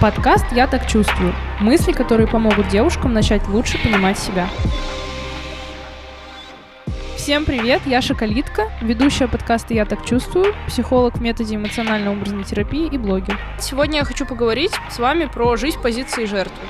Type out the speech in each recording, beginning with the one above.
Подкаст «Я так чувствую». Мысли, которые помогут девушкам начать лучше понимать себя. Всем привет, я Шоколитка, ведущая подкаста «Я так чувствую», психолог в методе эмоционально-образной терапии и блогер. Сегодня я хочу поговорить с вами про жизнь позиции жертвы.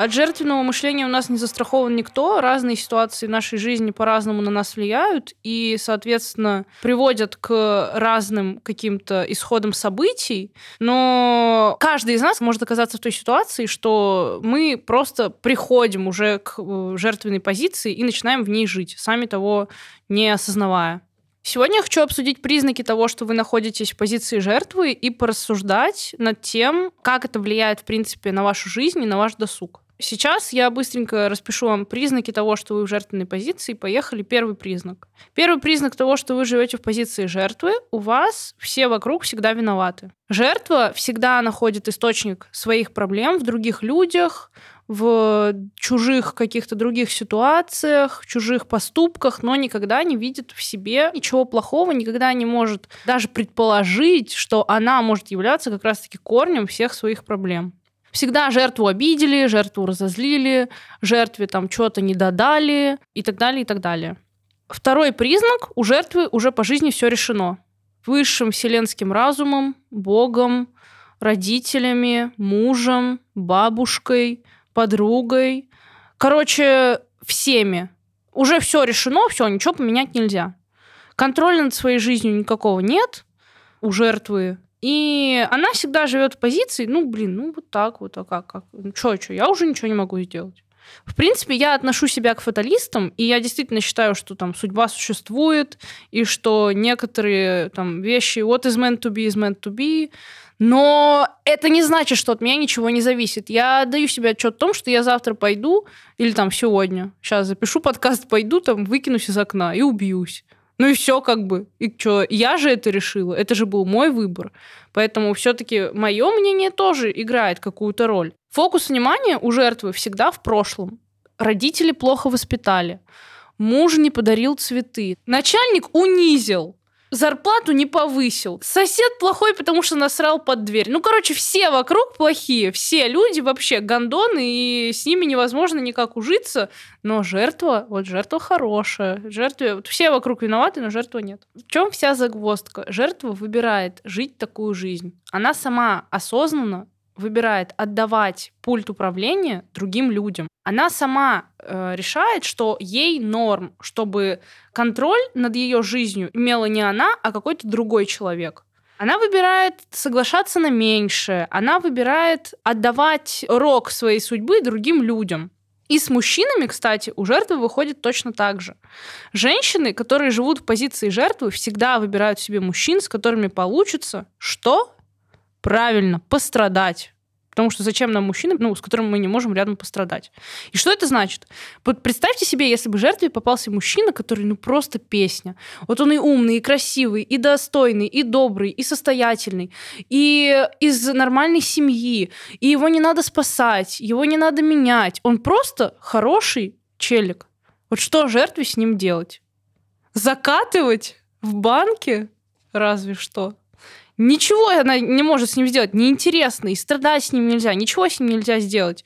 От жертвенного мышления у нас не застрахован никто. Разные ситуации нашей жизни по-разному на нас влияют и, соответственно, приводят к разным каким-то исходам событий. Но каждый из нас может оказаться в той ситуации, что мы просто приходим уже к э, жертвенной позиции и начинаем в ней жить, сами того не осознавая. Сегодня я хочу обсудить признаки того, что вы находитесь в позиции жертвы и порассуждать над тем, как это влияет, в принципе, на вашу жизнь и на ваш досуг. Сейчас я быстренько распишу вам признаки того, что вы в жертвенной позиции. Поехали. Первый признак. Первый признак того, что вы живете в позиции жертвы, у вас все вокруг всегда виноваты. Жертва всегда находит источник своих проблем в других людях, в чужих каких-то других ситуациях, в чужих поступках, но никогда не видит в себе ничего плохого, никогда не может даже предположить, что она может являться как раз-таки корнем всех своих проблем. Всегда жертву обидели, жертву разозлили, жертве там что-то не додали и так далее, и так далее. Второй признак – у жертвы уже по жизни все решено. Высшим вселенским разумом, Богом, родителями, мужем, бабушкой, подругой. Короче, всеми. Уже все решено, все, ничего поменять нельзя. Контроля над своей жизнью никакого нет у жертвы. И она всегда живет в позиции, ну, блин, ну, вот так вот, а как, как? Ну, что, что, я уже ничего не могу сделать. В принципе, я отношу себя к фаталистам, и я действительно считаю, что там судьба существует, и что некоторые там вещи what is meant to be is meant to be, но это не значит, что от меня ничего не зависит. Я даю себе отчет о том, что я завтра пойду, или там сегодня, сейчас запишу подкаст, пойду, там выкинусь из окна и убьюсь. Ну и все как бы. И что, я же это решила, это же был мой выбор. Поэтому все-таки мое мнение тоже играет какую-то роль. Фокус внимания у жертвы всегда в прошлом. Родители плохо воспитали. Муж не подарил цветы. Начальник унизил зарплату не повысил. Сосед плохой, потому что насрал под дверь. Ну, короче, все вокруг плохие. Все люди вообще гондоны, и с ними невозможно никак ужиться. Но жертва, вот жертва хорошая. Жертве, вот все вокруг виноваты, но жертвы нет. В чем вся загвоздка? Жертва выбирает жить такую жизнь. Она сама осознанно выбирает отдавать пульт управления другим людям, она сама э, решает, что ей норм, чтобы контроль над ее жизнью имела не она, а какой-то другой человек. Она выбирает соглашаться на меньшее, она выбирает отдавать рок своей судьбы другим людям. И с мужчинами, кстати, у жертвы выходит точно так же. Женщины, которые живут в позиции жертвы, всегда выбирают себе мужчин, с которыми получится что? Правильно, пострадать. Потому что зачем нам мужчина, ну, с которым мы не можем рядом пострадать? И что это значит? Вот представьте себе, если бы жертве попался мужчина, который, ну, просто песня. Вот он и умный, и красивый, и достойный, и добрый, и состоятельный, и из нормальной семьи, и его не надо спасать, его не надо менять. Он просто хороший челик. Вот что жертве с ним делать? Закатывать в банке? Разве что. Ничего она не может с ним сделать, неинтересно, и страдать с ним нельзя, ничего с ним нельзя сделать.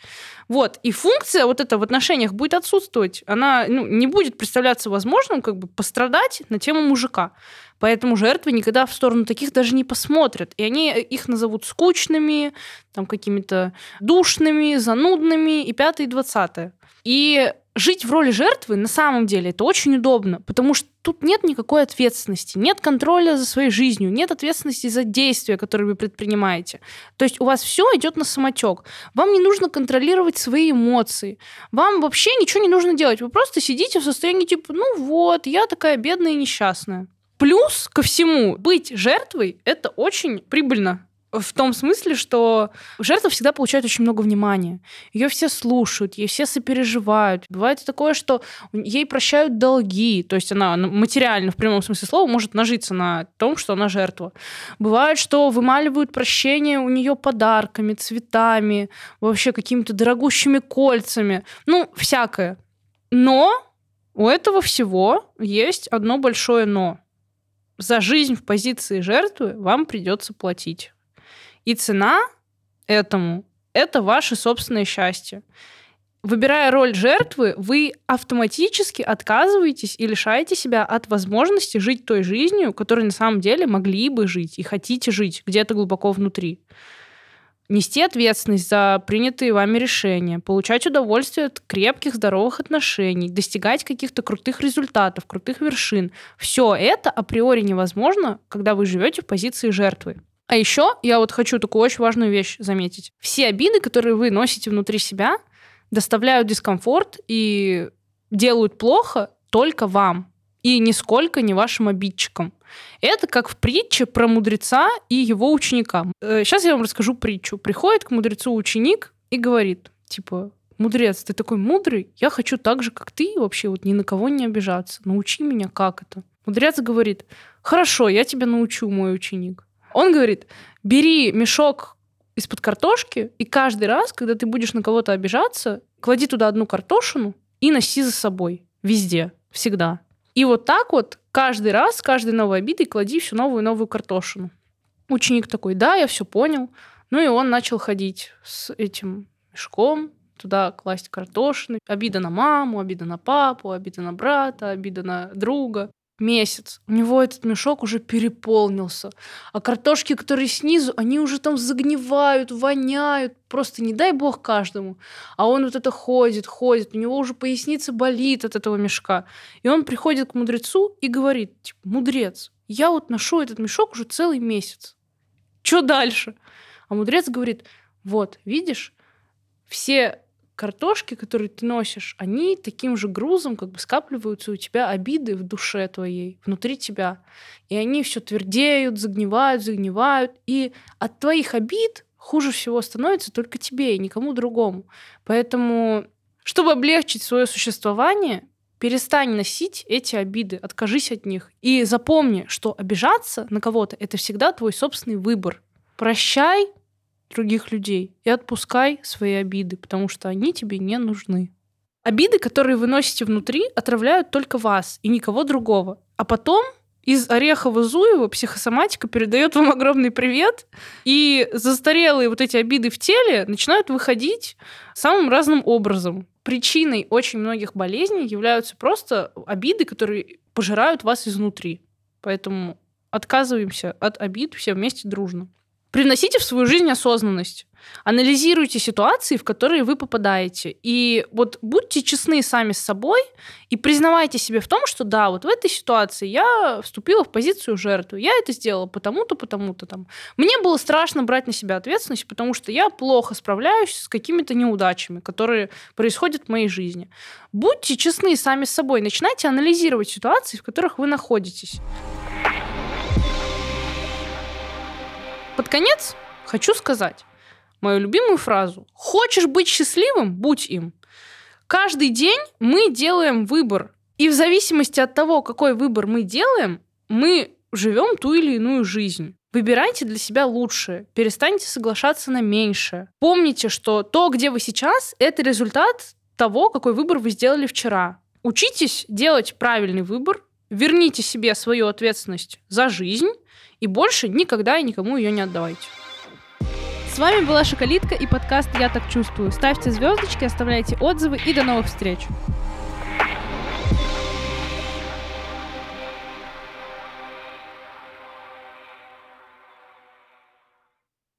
Вот. И функция вот эта в отношениях будет отсутствовать. Она ну, не будет представляться возможным как бы пострадать на тему мужика. Поэтому жертвы никогда в сторону таких даже не посмотрят. И они их назовут скучными, там какими-то душными, занудными и пятое, и двадцатое. И жить в роли жертвы на самом деле это очень удобно, потому что тут нет никакой ответственности, нет контроля за своей жизнью, нет ответственности за действия, которые вы предпринимаете. То есть у вас все идет на самотек. Вам не нужно контролировать свои эмоции. Вам вообще ничего не нужно делать. Вы просто сидите в состоянии типа, ну вот, я такая бедная и несчастная. Плюс ко всему, быть жертвой – это очень прибыльно в том смысле, что жертва всегда получает очень много внимания. Ее все слушают, ей все сопереживают. Бывает такое, что ей прощают долги, то есть она материально, в прямом смысле слова, может нажиться на том, что она жертва. Бывает, что вымаливают прощение у нее подарками, цветами, вообще какими-то дорогущими кольцами. Ну, всякое. Но у этого всего есть одно большое но. За жизнь в позиции жертвы вам придется платить И цена этому — это ваше собственное счастье. Выбирая роль жертвы, вы автоматически отказываетесь и лишаете себя от возможности жить той жизнью, которой на самом деле могли бы жить и хотите жить где-то глубоко внутри. Нести ответственность за принятые вами решения, получать удовольствие от крепких, здоровых отношений, достигать каких-то крутых результатов, крутых вершин. Все это априори невозможно, когда вы живете в позиции жертвы. А еще я вот хочу такую очень важную вещь заметить. Все обиды, которые вы носите внутри себя, доставляют дискомфорт и делают плохо только вам и нисколько не вашим обидчикам. Это как в притче про мудреца и его ученика. Сейчас э, я вам расскажу притчу. Приходит к мудрецу ученик и говорит, типа, мудрец, ты такой мудрый, я хочу так же, как ты, вообще вот ни на кого не обижаться. Научи меня, как это. Мудрец говорит, хорошо, я тебя научу, мой ученик. Он говорит, бери мешок из-под картошки, и каждый раз, когда ты будешь на кого-то обижаться, клади туда одну картошину и носи за собой. Везде. Всегда. И вот так вот каждый раз, каждой новой обидой клади всю новую новую картошину. Ученик такой, да, я все понял. Ну и он начал ходить с этим мешком, туда класть картошины. Обида на маму, обида на папу, обида на брата, обида на друга месяц. У него этот мешок уже переполнился. А картошки, которые снизу, они уже там загнивают, воняют. Просто не дай бог каждому. А он вот это ходит, ходит. У него уже поясница болит от этого мешка. И он приходит к мудрецу и говорит, типа, мудрец, я вот ношу этот мешок уже целый месяц. Что дальше? А мудрец говорит, вот, видишь, все картошки, которые ты носишь, они таким же грузом как бы скапливаются у тебя обиды в душе твоей, внутри тебя. И они все твердеют, загнивают, загнивают. И от твоих обид хуже всего становится только тебе и никому другому. Поэтому, чтобы облегчить свое существование, перестань носить эти обиды, откажись от них. И запомни, что обижаться на кого-то — это всегда твой собственный выбор. Прощай, других людей и отпускай свои обиды, потому что они тебе не нужны. Обиды, которые вы носите внутри, отравляют только вас и никого другого. А потом из Орехова-Зуева психосоматика передает вам огромный привет, и застарелые вот эти обиды в теле начинают выходить самым разным образом. Причиной очень многих болезней являются просто обиды, которые пожирают вас изнутри. Поэтому отказываемся от обид все вместе дружно. Привносите в свою жизнь осознанность. Анализируйте ситуации, в которые вы попадаете. И вот будьте честны сами с собой и признавайте себе в том, что да, вот в этой ситуации я вступила в позицию жертвы. Я это сделала потому-то, потому-то там. Мне было страшно брать на себя ответственность, потому что я плохо справляюсь с какими-то неудачами, которые происходят в моей жизни. Будьте честны сами с собой. Начинайте анализировать ситуации, в которых вы находитесь. Под конец хочу сказать мою любимую фразу. Хочешь быть счастливым? Будь им. Каждый день мы делаем выбор. И в зависимости от того, какой выбор мы делаем, мы живем ту или иную жизнь. Выбирайте для себя лучшее, перестаньте соглашаться на меньшее. Помните, что то, где вы сейчас, это результат того, какой выбор вы сделали вчера. Учитесь делать правильный выбор, верните себе свою ответственность за жизнь и больше никогда и никому ее не отдавайте. С вами была Шоколитка и подкаст «Я так чувствую». Ставьте звездочки, оставляйте отзывы и до новых встреч!